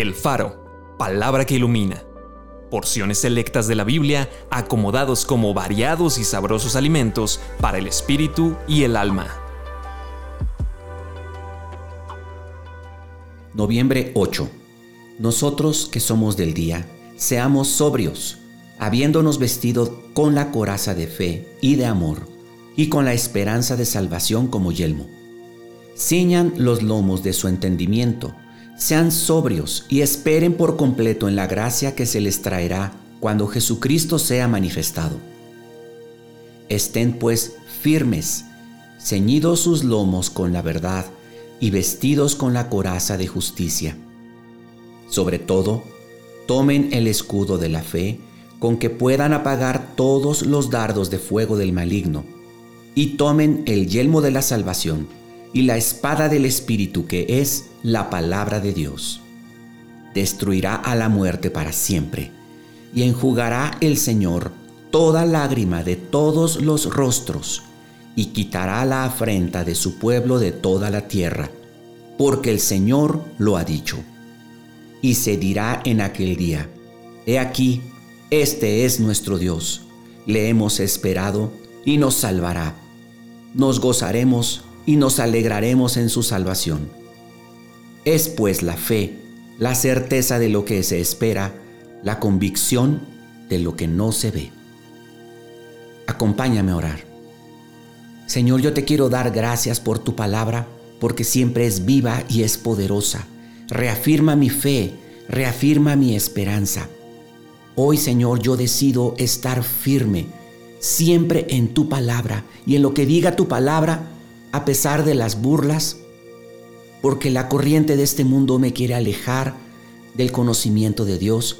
El Faro, palabra que ilumina. Porciones selectas de la Biblia acomodados como variados y sabrosos alimentos para el espíritu y el alma. Noviembre 8. Nosotros que somos del día, seamos sobrios, habiéndonos vestido con la coraza de fe y de amor, y con la esperanza de salvación como yelmo. Ciñan los lomos de su entendimiento, sean sobrios y esperen por completo en la gracia que se les traerá cuando Jesucristo sea manifestado. Estén pues firmes, ceñidos sus lomos con la verdad y vestidos con la coraza de justicia. Sobre todo, tomen el escudo de la fe con que puedan apagar todos los dardos de fuego del maligno, y tomen el yelmo de la salvación y la espada del Espíritu que es la palabra de Dios. Destruirá a la muerte para siempre, y enjugará el Señor toda lágrima de todos los rostros, y quitará la afrenta de su pueblo de toda la tierra, porque el Señor lo ha dicho. Y se dirá en aquel día, He aquí, este es nuestro Dios, le hemos esperado y nos salvará. Nos gozaremos y nos alegraremos en su salvación. Es pues la fe, la certeza de lo que se espera, la convicción de lo que no se ve. Acompáñame a orar. Señor, yo te quiero dar gracias por tu palabra, porque siempre es viva y es poderosa. Reafirma mi fe, reafirma mi esperanza. Hoy, Señor, yo decido estar firme, siempre en tu palabra y en lo que diga tu palabra, a pesar de las burlas, porque la corriente de este mundo me quiere alejar del conocimiento de Dios,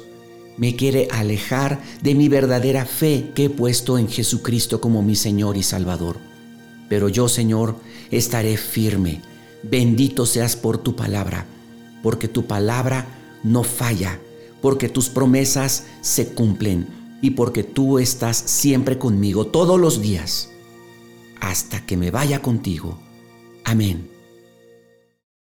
me quiere alejar de mi verdadera fe que he puesto en Jesucristo como mi Señor y Salvador. Pero yo, Señor, estaré firme. Bendito seas por tu palabra, porque tu palabra no falla, porque tus promesas se cumplen y porque tú estás siempre conmigo todos los días hasta que me vaya contigo. Amén.